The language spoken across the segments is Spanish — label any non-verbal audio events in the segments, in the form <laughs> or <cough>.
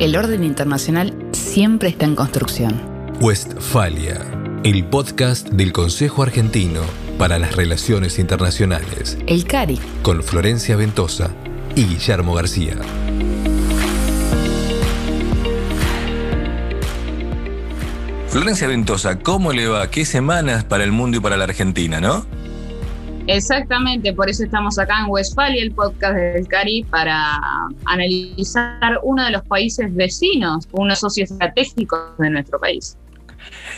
El orden internacional siempre está en construcción. Westfalia, el podcast del Consejo Argentino para las Relaciones Internacionales. El CARI. Con Florencia Ventosa y Guillermo García. Florencia Ventosa, ¿cómo le va? ¿Qué semanas para el mundo y para la Argentina, no? Exactamente, por eso estamos acá en Westfalia, el podcast del CARI, para analizar uno de los países vecinos, uno socio estratégico de nuestro país.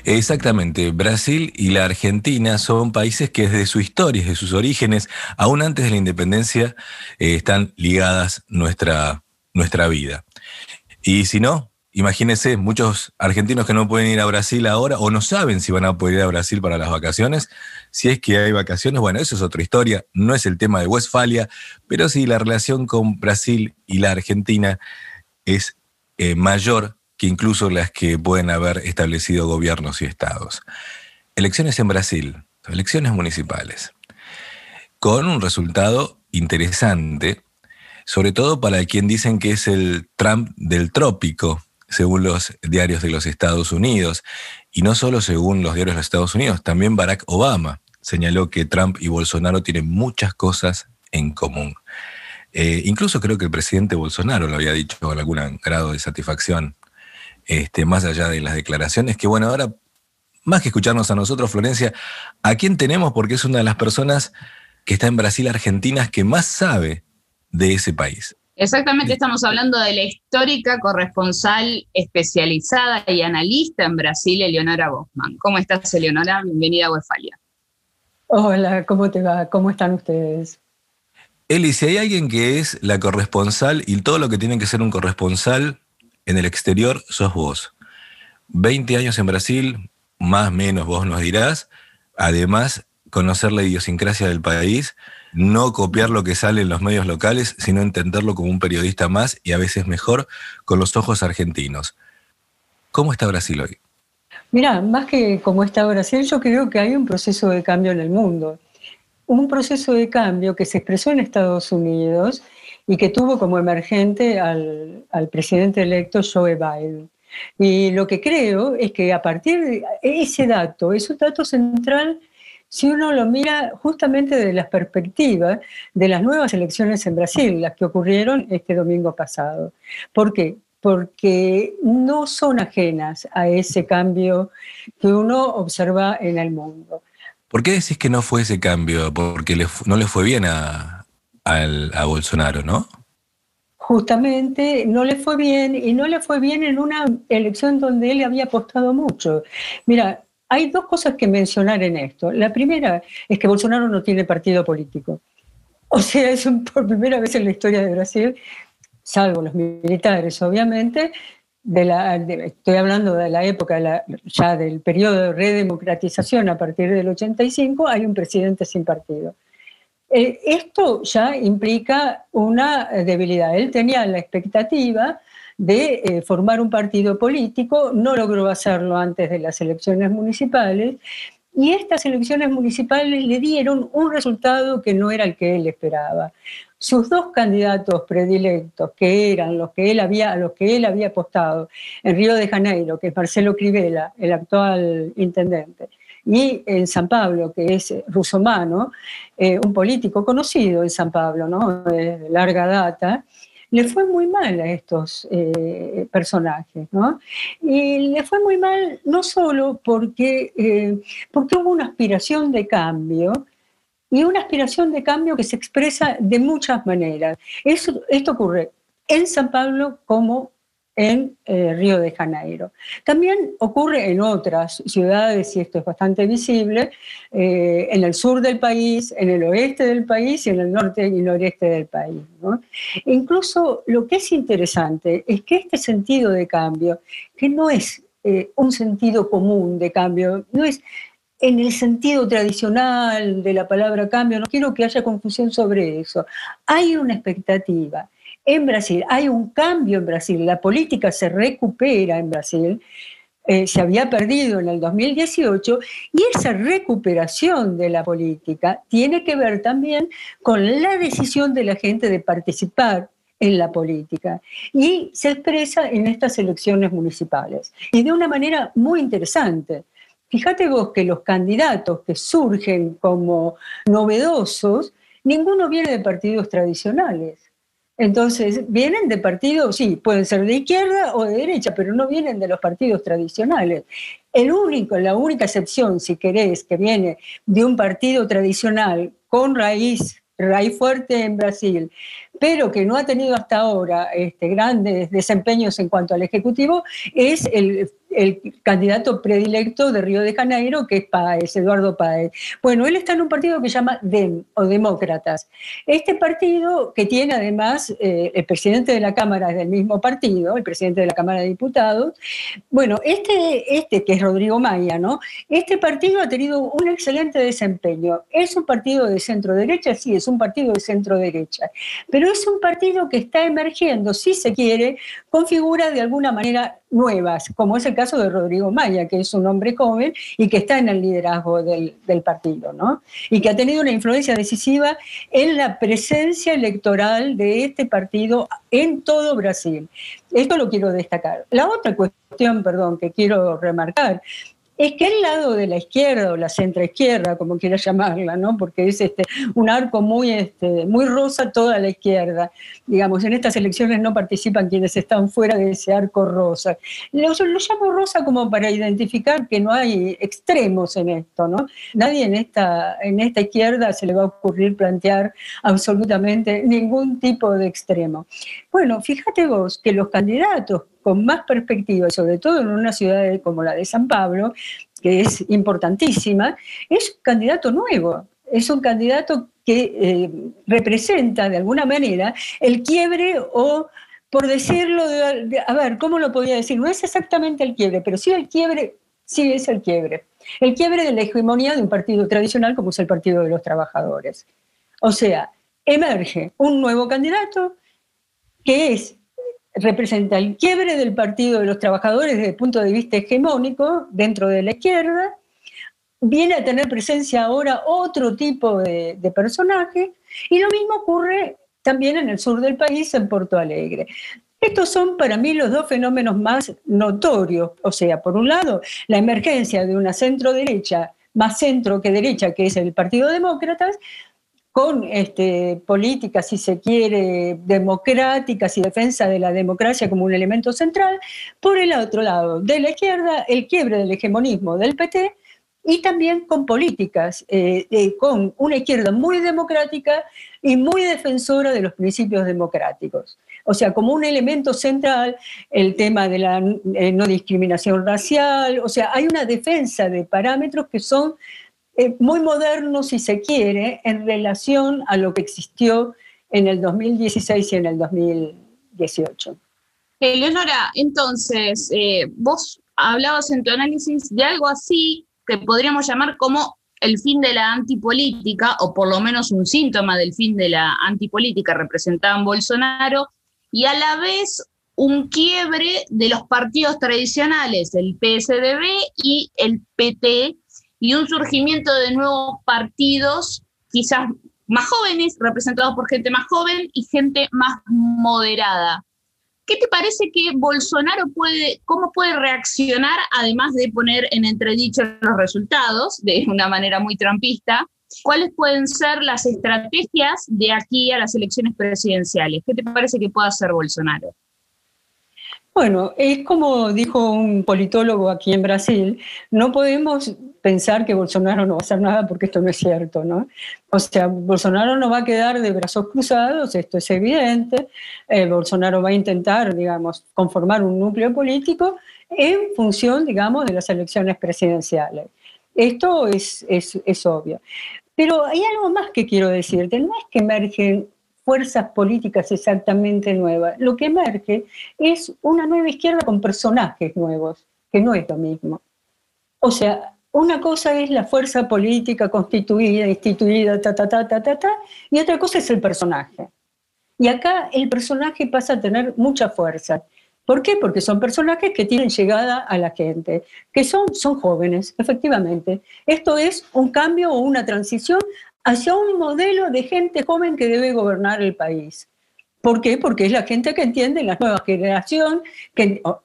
Exactamente, Brasil y la Argentina son países que desde su historia, desde sus orígenes, aún antes de la independencia, eh, están ligadas nuestra, nuestra vida. Y si no, imagínense, muchos argentinos que no pueden ir a Brasil ahora o no saben si van a poder ir a Brasil para las vacaciones, si es que hay vacaciones, bueno, eso es otra historia, no es el tema de Westfalia, pero sí la relación con Brasil y la Argentina es eh, mayor que incluso las que pueden haber establecido gobiernos y estados. Elecciones en Brasil, elecciones municipales, con un resultado interesante, sobre todo para quien dicen que es el Trump del trópico, según los diarios de los Estados Unidos, y no solo según los diarios de los Estados Unidos, también Barack Obama señaló que Trump y Bolsonaro tienen muchas cosas en común. Eh, incluso creo que el presidente Bolsonaro lo había dicho con algún grado de satisfacción, este, más allá de las declaraciones, que bueno, ahora, más que escucharnos a nosotros, Florencia, ¿a quién tenemos? Porque es una de las personas que está en Brasil, Argentina, que más sabe de ese país. Exactamente, estamos hablando de la histórica corresponsal especializada y analista en Brasil, Eleonora Bosman. ¿Cómo estás, Eleonora? Bienvenida a Westfalia. Hola, ¿cómo te va? ¿Cómo están ustedes? Eli, si hay alguien que es la corresponsal y todo lo que tiene que ser un corresponsal en el exterior, sos vos. 20 años en Brasil, más o menos vos nos dirás. Además, conocer la idiosincrasia del país, no copiar lo que sale en los medios locales, sino entenderlo como un periodista más y a veces mejor con los ojos argentinos. ¿Cómo está Brasil hoy? Mira, más que cómo está Brasil, yo creo que hay un proceso de cambio en el mundo. Un proceso de cambio que se expresó en Estados Unidos y que tuvo como emergente al, al presidente electo Joe Biden. Y lo que creo es que a partir de ese dato, es un dato central si uno lo mira justamente desde la perspectiva de las nuevas elecciones en Brasil, las que ocurrieron este domingo pasado. ¿Por qué? porque no son ajenas a ese cambio que uno observa en el mundo. ¿Por qué decís que no fue ese cambio? Porque no le fue bien a, a, Bolsonaro, ¿no? Justamente no le fue bien y no le fue bien en una elección donde él había apostado mucho. Mira, hay dos cosas que mencionar en esto. La primera es que Bolsonaro no tiene partido político. O sea, es por primera vez en la historia de Brasil salvo los militares, obviamente, de la, estoy hablando de la época ya del periodo de redemocratización a partir del 85, hay un presidente sin partido. Eh, esto ya implica una debilidad. Él tenía la expectativa de eh, formar un partido político, no logró hacerlo antes de las elecciones municipales, y estas elecciones municipales le dieron un resultado que no era el que él esperaba sus dos candidatos predilectos, que eran los que él había, los que él había apostado en Río de Janeiro, que es Marcelo Crivella, el actual intendente, y en San Pablo, que es Rusomano, eh, un político conocido en San Pablo, ¿no? de larga data, le fue muy mal a estos eh, personajes, ¿no? Y le fue muy mal no solo porque, eh, porque hubo una aspiración de cambio, y una aspiración de cambio que se expresa de muchas maneras. Eso, esto ocurre en San Pablo como en eh, Río de Janeiro. También ocurre en otras ciudades, y esto es bastante visible, eh, en el sur del país, en el oeste del país y en el norte y noreste del país. incluso lo que es interesante es que este sentido de cambio, que no es eh, un sentido común de cambio, no es en el sentido tradicional de la palabra cambio, no quiero que haya confusión sobre eso. Hay una expectativa. En Brasil hay un cambio en Brasil, la política se recupera en Brasil, eh, se había perdido en el 2018 y esa recuperación de la política tiene que ver también con la decisión de la gente de participar en la política y se expresa en estas elecciones municipales y de una manera muy interesante. Fíjate vos que los candidatos que surgen como novedosos, ninguno viene de partidos tradicionales. Entonces, vienen de partidos, sí, pueden ser de izquierda o de derecha, pero no vienen de los partidos tradicionales. El único, la única excepción, si querés, que viene de un partido tradicional con raíz, raíz fuerte en Brasil, pero que no ha tenido hasta ahora este, grandes desempeños en cuanto al Ejecutivo, es el el candidato predilecto de Río de Janeiro, que es Páez, Eduardo Páez. Bueno, él está en un partido que se llama DEM, o Demócratas. Este partido, que tiene además eh, el presidente de la Cámara es del mismo partido, el presidente de la Cámara de Diputados, bueno, este, este que es Rodrigo Maya, ¿no? Este partido ha tenido un excelente desempeño. ¿Es un partido de centro-derecha? Sí, es un partido de centro-derecha. Pero es un partido que está emergiendo, si se quiere, con figuras de alguna manera nuevas, como es el caso de Rodrigo Maya, que es un hombre joven y que está en el liderazgo del, partido, ¿no? Y que ha tenido una influencia decisiva en la presencia electoral de este partido en todo Brasil. Esto lo quiero destacar. La otra cuestión, perdón, que quiero remarcar es que el lado de la izquierda o la centroizquierda, como quieras llamarla, ¿no? porque es este, un arco muy, este, muy rosa toda la izquierda. Digamos, en estas elecciones no participan quienes están fuera de ese arco rosa. Lo, llamo rosa como para identificar que no hay extremos en esto. ¿no? Nadie en esta, en esta izquierda se le va a ocurrir plantear absolutamente ningún tipo de extremo. Bueno, fíjate vos que los candidatos con más perspectiva, sobre todo en una ciudad como la de San Pablo, que es importantísima, es un candidato nuevo, es un candidato que eh, representa de alguna manera el quiebre o, por decirlo, a ver, ¿cómo lo podría decir? No es exactamente el quiebre, pero sí el quiebre, sí es el quiebre. El quiebre de la hegemonía de un partido tradicional como es el Partido de los Trabajadores. O sea, emerge un nuevo candidato que es representa el quiebre del Partido de los Trabajadores desde el punto de vista hegemónico dentro de la izquierda, viene a tener presencia ahora otro tipo de, personaje, y lo mismo ocurre también en el sur del país, en Porto Alegre. Estos son para mí los dos fenómenos más notorios, o sea, por un lado, la emergencia de una centro derecha, más centro que derecha, que es el Partido Demócratas, con este, políticas, si se quiere, democráticas y defensa de la democracia como un elemento central. Por el otro lado, de la izquierda, el quiebre del hegemonismo del PT y también con políticas, eh, con una izquierda muy democrática y muy defensora de los principios democráticos. O sea, como un elemento central el tema de la eh, no discriminación racial, o sea, hay una defensa de parámetros que son eh, muy moderno, si se quiere, en relación a lo que existió en el 2016 y en el 2018. Eleonora, entonces, eh, vos hablabas en tu análisis de algo así que podríamos llamar como el fin de la antipolítica, o por lo menos un síntoma del fin de la antipolítica representado en Bolsonaro, y a la vez un quiebre de los partidos tradicionales, el PSDB y el PT, y un surgimiento de nuevos partidos, quizás más jóvenes, representados por gente más joven y gente más moderada. ¿Qué te parece que Bolsonaro puede, cómo puede reaccionar, además de poner en entredicho los resultados de una manera muy trampista? ¿Cuáles pueden ser las estrategias de aquí a las elecciones presidenciales? ¿Qué te parece que pueda hacer Bolsonaro? Bueno, es como dijo un politólogo aquí en Brasil, no podemos pensar que Bolsonaro no va a hacer nada porque esto no es cierto, ¿no? O sea, Bolsonaro no va a quedar de brazos cruzados, esto es evidente, eh, Bolsonaro va a intentar, digamos, conformar un núcleo político en función, digamos, de las elecciones presidenciales. Esto es, es, es obvio. Pero hay algo más que quiero decirte, no es que emergen fuerzas políticas exactamente nuevas. Lo que emerge es una nueva izquierda con personajes nuevos, que no es lo mismo. O sea, una cosa es la fuerza política constituida, instituida, ta, ta, ta, ta, ta, ta, y otra cosa es el personaje. Y acá el personaje pasa a tener mucha fuerza. ¿Por qué? Porque son personajes que tienen llegada a la gente, que son, son jóvenes, efectivamente. Esto es un cambio o una transición hacia un modelo de gente joven que debe gobernar el país. ¿Por qué? Porque es la gente que entiende, la nueva generación,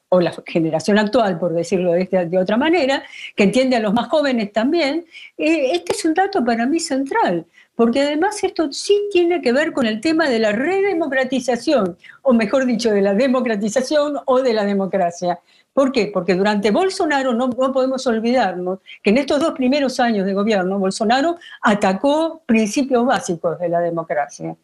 o, la generación actual, por decirlo de, otra manera, que entiende a los más jóvenes también. Eh, este es un dato para mí central, porque además esto sí tiene que ver con el tema de la redemocratización, o mejor dicho, de la democratización o de la democracia. ¿Por qué? Porque durante Bolsonaro no, podemos olvidarnos que en estos dos primeros años de gobierno, Bolsonaro atacó principios básicos de la democracia.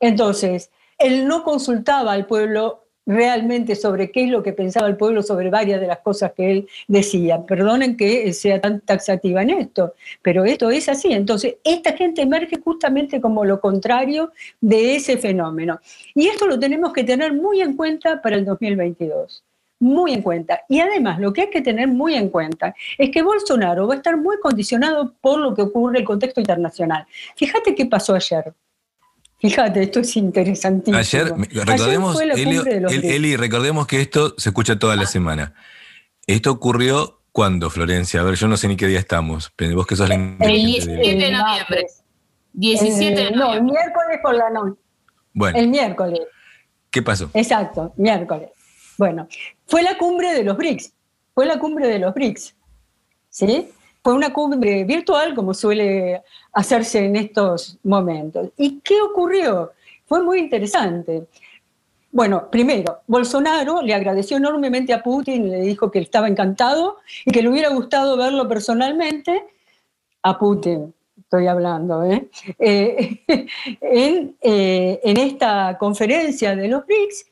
Entonces, él no consultaba al pueblo realmente sobre qué es lo que pensaba el pueblo sobre varias de las cosas que él decía. Perdonen que sea tan taxativa en esto, pero esto es así. Entonces, esta gente emerge justamente como lo contrario de ese fenómeno. Y esto lo tenemos que tener muy en cuenta para el 2022 muy en cuenta. Y además, lo que hay que tener muy en cuenta es que Bolsonaro va a estar muy condicionado por lo que ocurre en el contexto internacional. Fíjate qué pasó ayer. Fíjate, esto es interesantísimo. Ayer, recordemos, Eli, recordemos que esto se escucha toda la semana. Esto ocurrió cuando, Florencia? A ver, yo no sé ni qué día estamos, pero vos que sos la El 17 de noviembre. 17 de noviembre. No, el miércoles por la noche. Bueno. El miércoles. ¿Qué pasó? Exacto, miércoles. Bueno, fue la cumbre de los BRICS. Fue la cumbre de los BRICS. ¿Sí? Fue una cumbre virtual, como suele hacerse en estos momentos. ¿Y qué ocurrió? Fue muy interesante. Bueno, primero, Bolsonaro le agradeció enormemente a Putin, le dijo que estaba encantado y que le hubiera gustado verlo personalmente, a Putin, estoy hablando, ¿eh? <laughs> Eh, <laughs> eh, en esta conferencia de los BRICS.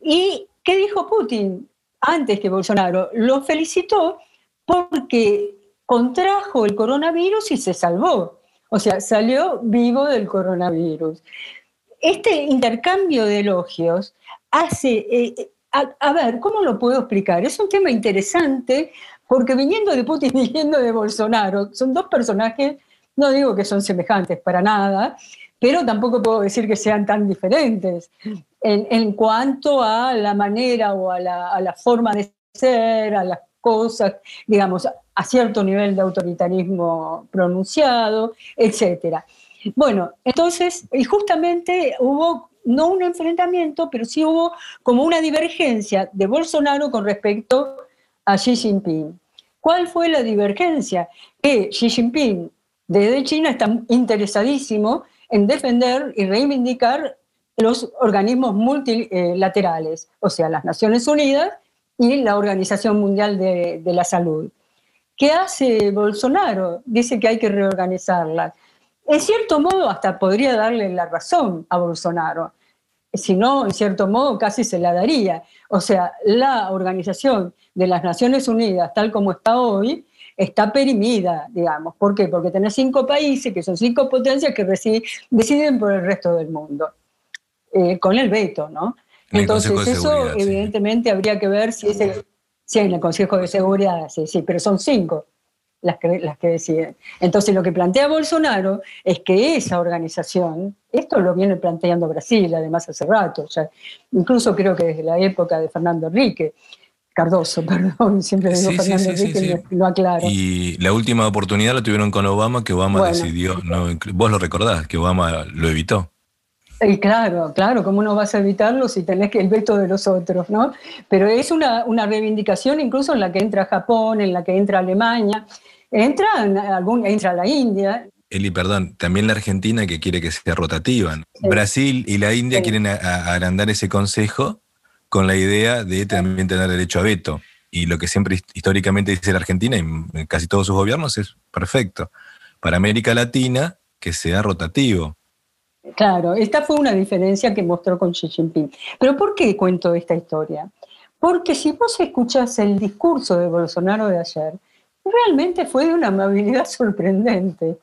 ¿Y qué dijo Putin? Antes que Bolsonaro, lo felicitó porque contrajo el coronavirus y se salvó. O sea, salió vivo del coronavirus. Este intercambio de elogios hace, eh, a, ver, ¿cómo lo puedo explicar? Es un tema interesante porque viniendo de Putin y viniendo de Bolsonaro, son dos personajes, no digo que son semejantes para nada, pero tampoco puedo decir que sean tan diferentes en, cuanto a la manera o a la, a la forma de ser, a las cosas, digamos, a cierto nivel de autoritarismo pronunciado, etc. Bueno, entonces, y justamente hubo no un enfrentamiento, pero sí hubo como una divergencia de Bolsonaro con respecto a Xi Jinping. ¿Cuál fue la divergencia? Que Xi Jinping desde China está interesadísimo en defender y reivindicar los organismos multilaterales, o sea, las Naciones Unidas y la Organización Mundial de, de la Salud. ¿Qué hace Bolsonaro? Dice que hay que reorganizarla. En cierto modo, hasta podría darle la razón a Bolsonaro. Si no, en cierto modo, casi se la daría. O sea, la organización de las Naciones Unidas, tal como está hoy, está perimida, digamos. ¿Por qué? Porque tiene cinco países, que son cinco potencias, que deciden por el resto del mundo, eh, con el veto, ¿no? Entonces, eso evidentemente habría que ver si ese Sí, en el Consejo de Seguridad, sí, sí, pero son cinco las que, las que deciden. Entonces, lo que plantea Bolsonaro es que esa organización, esto lo viene planteando Brasil, además hace rato, ya, incluso creo que desde la época de Fernando Enrique, Cardoso, <laughs> perdón, siempre digo Fernando Enrique, lo, aclaro. Y la última oportunidad la tuvieron con Obama, que Obama decidió, no, vos lo recordás, que Obama lo evitó. Y claro, claro, ¿cómo no vas a evitarlo si tenés que el veto de los otros, no? Pero es una, reivindicación incluso en la que entra Japón, en la que entra Alemania, entra, algún, entra la India. Eli, perdón, también la Argentina que quiere que sea rotativa. Brasil y la India quieren agrandar ese consejo con la idea de también tener derecho a veto. Y lo que siempre históricamente dice la Argentina y en casi todos sus gobiernos es perfecto. Para América Latina, que sea rotativo Claro, esta fue una diferencia que mostró con Xi Jinping. Pero ¿por qué cuento esta historia? Porque si vos escuchás el discurso de Bolsonaro de ayer, realmente fue de una amabilidad <laughs> sorprendente.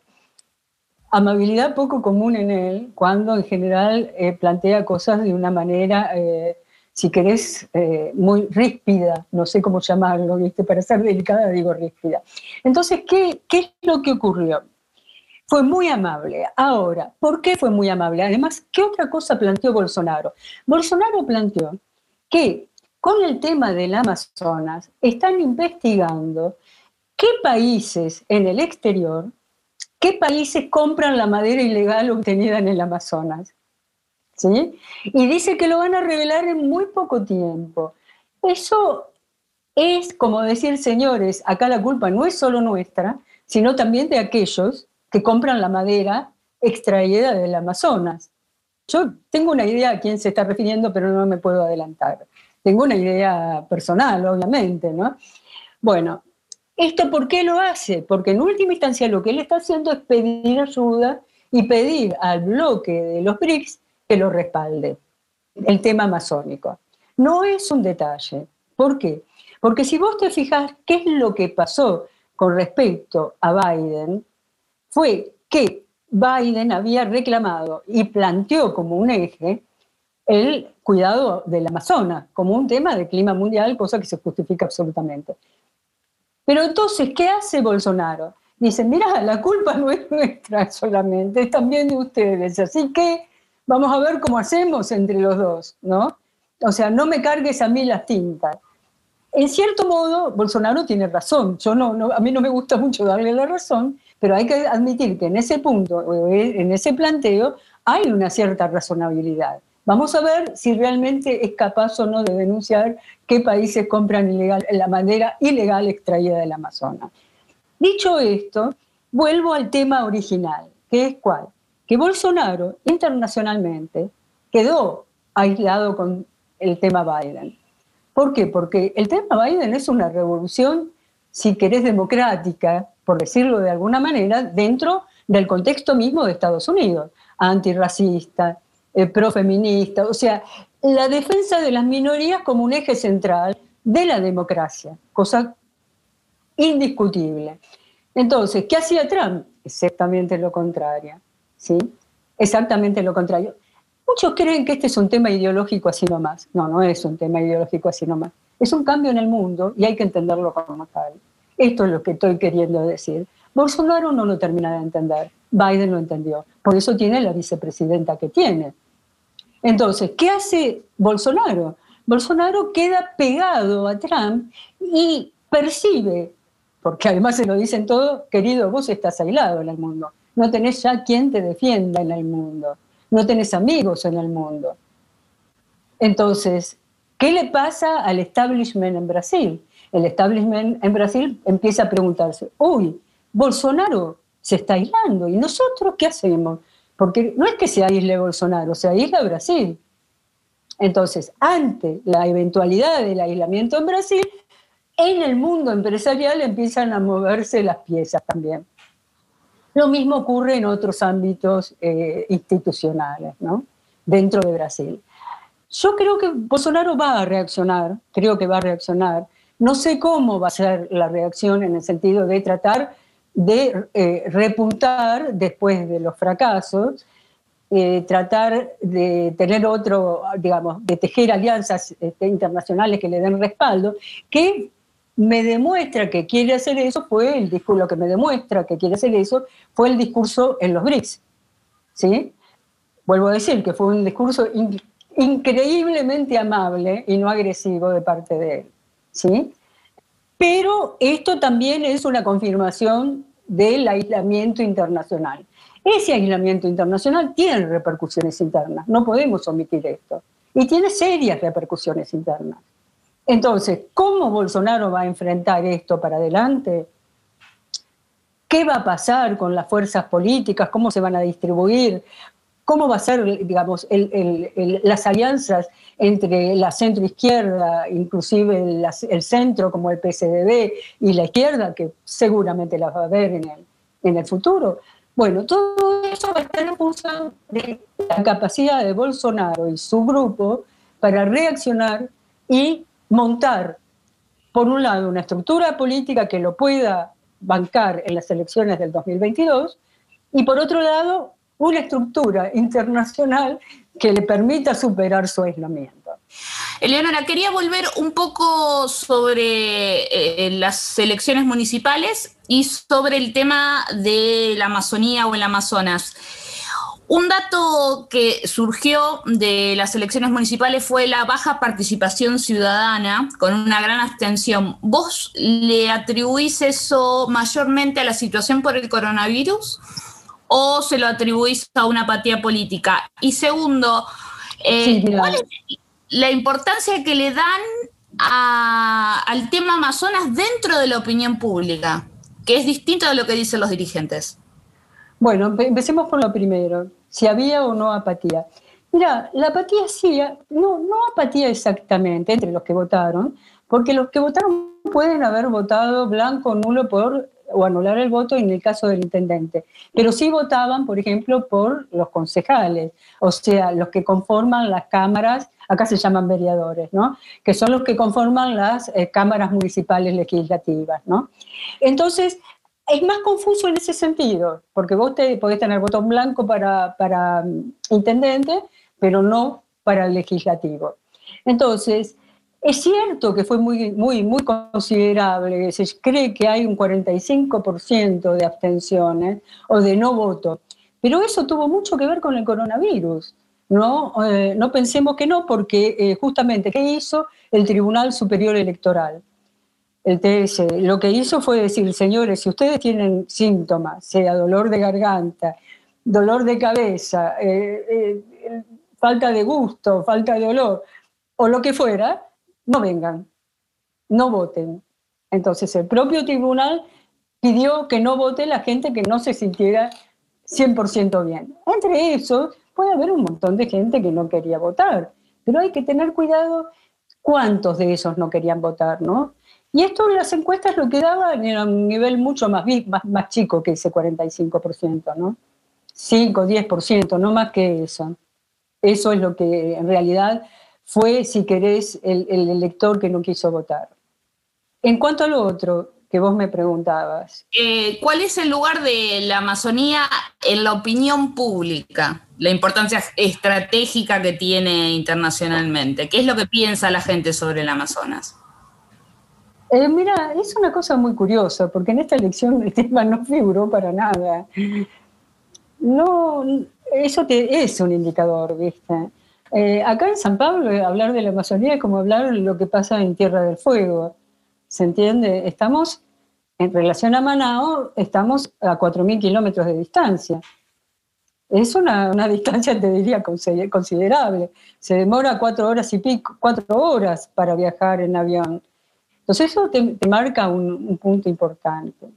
Amabilidad poco común en él, cuando en general eh, plantea cosas de una manera, eh, si querés, eh, muy ríspida, no sé cómo llamarlo, ¿viste? para ser delicada digo ríspida. Entonces, ¿qué, ¿qué es lo que ocurrió? Fue muy amable. Ahora, ¿por qué fue muy amable? Además, ¿qué otra cosa planteó Bolsonaro? Bolsonaro planteó que con el tema del Amazonas están investigando qué países en el exterior, qué países compran la madera ilegal obtenida en el Amazonas. ¿sí? Y dice que lo van a revelar en muy poco tiempo. Eso es como decir, señores, acá la culpa no es solo nuestra, sino también de aquellos que compran la madera extraída del Amazonas. Yo tengo una idea a quién se está refiriendo, pero no me puedo adelantar. Tengo una idea personal, obviamente, ¿no? Bueno, ¿esto por qué lo hace? Porque en última instancia lo que él está haciendo es pedir ayuda y pedir al bloque de los BRICS que lo respalde, el tema amazónico. No es un detalle. ¿Por qué? Porque si vos te fijas qué es lo que pasó con respecto a Biden, fue que Biden había reclamado y planteó como un eje el cuidado del Amazonas, como un tema de clima mundial, cosa que se justifica absolutamente. Pero entonces, ¿qué hace Bolsonaro? Dice, mira, la culpa no es nuestra solamente, es también de ustedes, así que vamos a ver cómo hacemos entre los dos, ¿no? O sea, no me cargues a mí las tintas. En cierto modo, Bolsonaro tiene razón. Yo no, a mí no me gusta mucho darle la razón, pero hay que admitir que en ese punto, en ese planteo, hay una cierta razonabilidad. Vamos a ver si realmente es capaz o no de denunciar qué países compran ilegal, la madera ilegal extraída del Amazonas. Dicho esto, vuelvo al tema original, que es cuál? Que Bolsonaro internacionalmente quedó aislado con el tema Biden. ¿Por qué? Porque el tema Biden es una revolución, si querés, democrática, por decirlo de alguna manera, dentro del contexto mismo de Estados Unidos, antirracista, eh, profeminista, o sea, la defensa de las minorías como un eje central de la democracia, cosa indiscutible. Entonces, ¿qué hacía Trump? Exactamente lo contrario, ¿sí? Exactamente lo contrario. Muchos creen que este es un tema ideológico así nomás. No, no es un tema ideológico así nomás. Es un cambio en el mundo y hay que entenderlo como tal. Esto es lo que estoy queriendo decir. Bolsonaro no lo termina de entender. Biden lo entendió. Por eso tiene la vicepresidenta que tiene. Entonces, ¿qué hace Bolsonaro? Bolsonaro queda pegado a Trump y percibe, porque además se lo dicen todos, querido, vos estás aislado en el mundo. No tenés ya quien te defienda en el mundo no tenés amigos en el mundo. Entonces, ¿qué le pasa al establishment en Brasil? El establishment en Brasil empieza a preguntarse, uy, Bolsonaro se está aislando, ¿y nosotros qué hacemos? Porque no es que se aísle Bolsonaro, se aísla Brasil. Entonces, ante la eventualidad del aislamiento en Brasil, en el mundo empresarial empiezan a moverse las piezas también. Lo mismo ocurre en otros ámbitos eh, institucionales, ¿no? Dentro de Brasil. Yo creo que Bolsonaro va a reaccionar, creo que va a reaccionar. No sé cómo va a ser la reacción en el sentido de tratar de eh, repuntar después de los fracasos, eh, tratar de tener otro, digamos, de tejer alianzas este, internacionales que le den respaldo, que me demuestra que quiere hacer eso fue el discurso, lo que me demuestra que quiere hacer eso fue el discurso en los BRICS. ¿sí? Vuelvo a decir que fue un discurso increíblemente amable y no agresivo de parte de él. ¿Sí? Pero esto también es una confirmación del aislamiento internacional. Ese aislamiento internacional tiene repercusiones internas, no podemos omitir esto, y tiene serias repercusiones internas. Entonces, ¿cómo Bolsonaro va a enfrentar esto para adelante? ¿Qué va a pasar con las fuerzas políticas? ¿Cómo se van a distribuir? ¿Cómo va a ser, digamos, las alianzas entre la centro-izquierda, inclusive el, centro como el PSDB y la izquierda, que seguramente las va a haber en el, en el futuro? Bueno, todo eso va a estar en función de la capacidad de Bolsonaro y su grupo para reaccionar y montar, por un lado, una estructura política que lo pueda bancar en las elecciones del 2022 y por otro lado, una estructura internacional que le permita superar su aislamiento. Eleonora, quería volver un poco sobre eh, las elecciones municipales y sobre el tema de la Amazonía o el Amazonas. Un dato que surgió de las elecciones municipales fue la baja participación ciudadana, con una gran abstención. ¿Vos le atribuís eso mayormente a la situación por el coronavirus o se lo atribuís a una apatía política? Y segundo, eh, ¿cuál es la importancia que le dan al tema Amazonas dentro de la opinión pública, que es distinto de lo que dicen los dirigentes? Bueno, empecemos por lo primero, si había o no apatía. Mira, la apatía sí, no, no apatía exactamente entre los que votaron, porque los que votaron pueden haber votado blanco o nulo por o anular el voto en el caso del intendente, pero sí votaban, por ejemplo, por los concejales, o sea, los que conforman las cámaras, acá se llaman vereadores, ¿no? Que son los que conforman las eh, cámaras municipales legislativas, ¿no? Entonces, es más confuso en ese sentido, porque vos te, podés tener voto blanco para, para mm, intendente, pero no para el legislativo. Entonces, es cierto que fue muy, muy, muy considerable, se cree que hay un 45% de abstenciones o de no voto, pero eso tuvo mucho que ver con el coronavirus. No, eh, no pensemos que no, porque eh, justamente, ¿qué hizo el Tribunal Superior Electoral? El TS, lo que hizo fue decir, señores, si ustedes tienen síntomas, sea dolor de garganta, dolor de cabeza, eh, falta de gusto, falta de olor, o lo que fuera, no vengan, no voten. Entonces el propio tribunal pidió que no vote la gente que no se sintiera 100% bien. Entre esos puede haber un montón de gente que no quería votar, pero hay que tener cuidado cuántos de esos no querían votar, ¿no? Y esto en las encuestas lo que daban era un nivel mucho más, más, más chico que ese 45%, ¿no? 5, 10%, no más que eso. Eso es lo que en realidad fue, si querés, el, elector que no quiso votar. En cuanto a lo otro que vos me preguntabas. Eh, ¿Cuál es el lugar de la Amazonía en la opinión pública? La importancia estratégica que tiene internacionalmente. ¿Qué es lo que piensa la gente sobre el Amazonas? Eh, mira, es una cosa muy curiosa, porque en esta elección el tema no figuró para nada. No, eso te, es un indicador, ¿viste? Eh, acá en San Pablo, eh, hablar de la Amazonía es como hablar de lo que pasa en Tierra del Fuego. ¿Se entiende? Estamos, en relación a Manao, estamos a 4.000 kilómetros de distancia. Es una, <laughs> distancia, te diría, considerable. Se demora cuatro horas y pico, cuatro horas para viajar en avión. Entonces eso te, marca un, punto importante.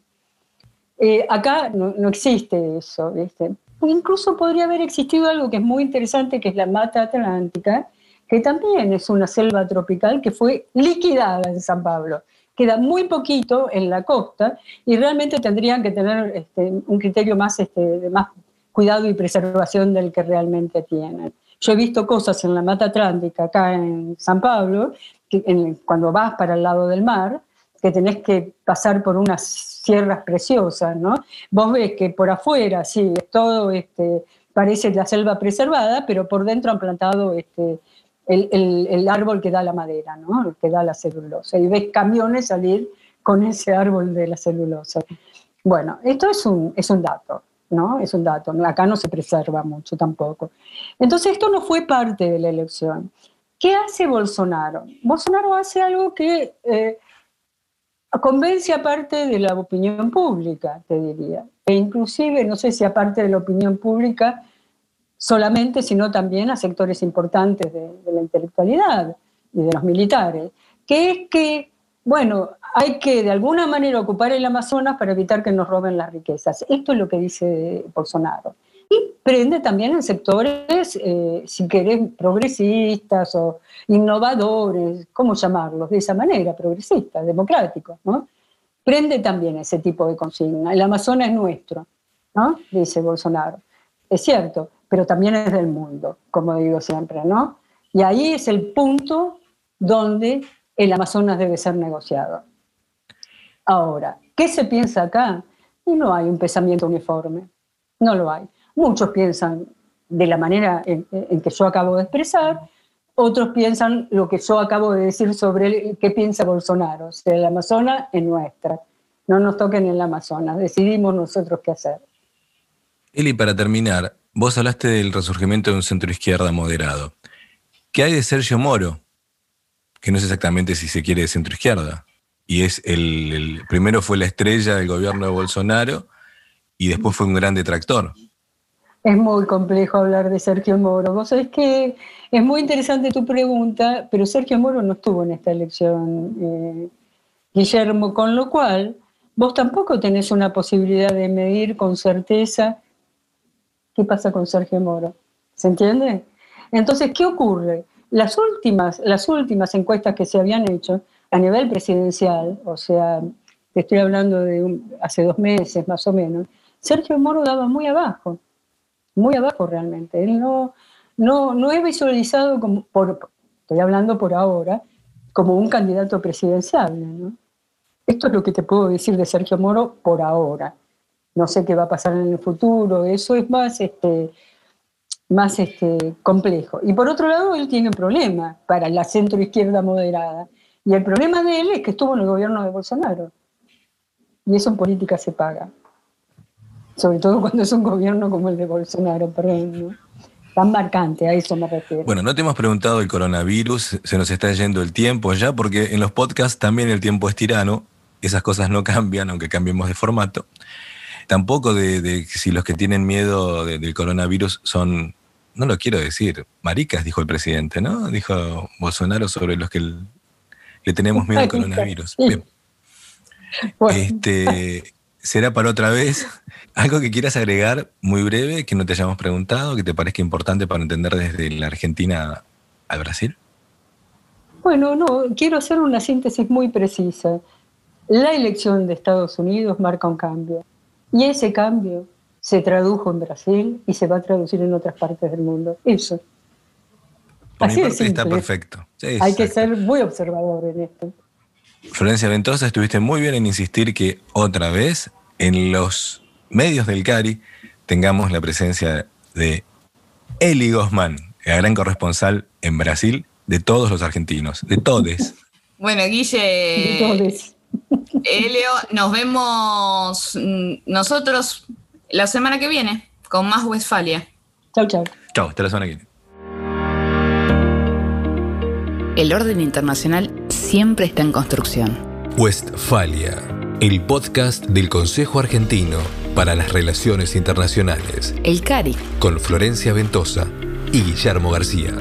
Eh, acá no, no, existe eso, ¿viste? Incluso podría haber existido algo que es muy interesante, que es la mata atlántica, que también es una selva tropical que fue liquidada en San Pablo. Queda muy poquito en la costa y realmente tendrían que tener este, un criterio más, este, de más cuidado y preservación del que realmente tienen. Yo he visto cosas en la mata atlántica acá en San Pablo, que cuando vas para el lado del mar, que tenés que pasar por unas sierras preciosas, ¿no? Vos ves que por afuera, sí, todo este, parece la selva preservada, pero por dentro han plantado este, el, árbol que da la madera, ¿no? que da la celulosa. Y ves camiones salir con ese árbol de la celulosa. Bueno, esto es un, es un dato, ¿no? Es un dato. Acá no se preserva mucho tampoco. Entonces, esto no fue parte de la elección. ¿Qué hace Bolsonaro? Bolsonaro hace algo que eh, convence aparte de la opinión pública, te diría. E inclusive, no sé si aparte de la opinión pública solamente, sino también a sectores importantes de, la intelectualidad y de los militares, que es que, bueno, hay que de alguna manera ocupar el Amazonas para evitar que nos roben las riquezas. Esto es lo que dice Bolsonaro. Y prende también en sectores, eh, si querés, progresistas o innovadores, ¿cómo llamarlos? De esa manera, progresistas, democráticos, ¿no? Prende también ese tipo de consigna. El Amazonas es nuestro, ¿no? Dice Bolsonaro. Es cierto, pero también es del mundo, como digo siempre, ¿no? Y ahí es el punto donde el Amazonas debe ser negociado. Ahora, ¿qué se piensa acá? Y no hay un pensamiento uniforme, no lo hay. Muchos piensan de la manera en, que yo acabo de expresar, otros piensan lo que yo acabo de decir sobre qué piensa Bolsonaro. Sea, el Amazonas es nuestra. No nos toquen en el Amazonas, decidimos nosotros qué hacer. Eli, para terminar, vos hablaste del resurgimiento de un centro izquierda moderado. ¿Qué hay de Sergio Moro? Que no sé exactamente si se quiere de centro izquierda. Y es el primero fue la estrella del gobierno de Bolsonaro y después fue un gran detractor. Es muy complejo hablar de Sergio Moro. Vos sabés que es muy interesante tu pregunta, pero Sergio Moro no estuvo en esta elección, eh, Guillermo, con lo cual vos tampoco tenés una posibilidad de medir con certeza qué pasa con Sergio Moro. ¿Se entiende? Entonces, ¿qué ocurre? Las últimas, las últimas encuestas que se habían hecho a nivel presidencial, o sea, te estoy hablando de hace dos meses más o menos, Sergio Moro daba muy abajo, muy abajo realmente. Él no, no, no es visualizado como, por, estoy hablando por ahora, como un candidato presidencial. Esto es lo que te puedo decir de Sergio Moro por ahora. No sé qué va a pasar en el futuro, eso es más, este, más este, complejo. Y por otro lado, él tiene un problema para la centro izquierda moderada. Y el problema de él es que estuvo en el gobierno de Bolsonaro. Y eso en política se paga. Sobre todo cuando es un gobierno como el de Bolsonaro, perdón. Tan marcante, a eso me refiero. Bueno, no te hemos preguntado el coronavirus, se nos está yendo el tiempo ya, porque en los podcasts también el tiempo es tirano, esas cosas no <laughs> cambian, aunque cambiemos de formato. Tampoco de, si los que tienen miedo del coronavirus son, no lo quiero decir, maricas, dijo el presidente, ¿no? Dijo Bolsonaro sobre los que le tenemos miedo al coronavirus. Bien. <laughs> Este, será para otra vez. <laughs> ¿Algo que quieras agregar muy breve que no te hayamos preguntado, que te parezca importante para entender desde la Argentina al Brasil? Bueno, no, quiero hacer una síntesis muy precisa. La elección de Estados Unidos marca un cambio y ese cambio se tradujo en Brasil y se va a traducir en otras partes del mundo. Eso. Por Así mi parte está perfecto. Hay que ser muy observador en esto. Florencia Ventosa, estuviste muy bien en insistir que otra vez en los medios del CARI tengamos la presencia de Eli Gosman, la gran corresponsal en Brasil de todos los argentinos, de todes. <laughs> Bueno, Guille. De todes. Elio, nos vemos mm, nosotros la semana que viene con más Westfalia. Chau, chau. Chau, hasta la semana que viene. El orden internacional siempre está en construcción. Westfalia, el podcast del Consejo Argentino para las Relaciones Internacionales. El CARI. Con Florencia Ventosa y Guillermo García.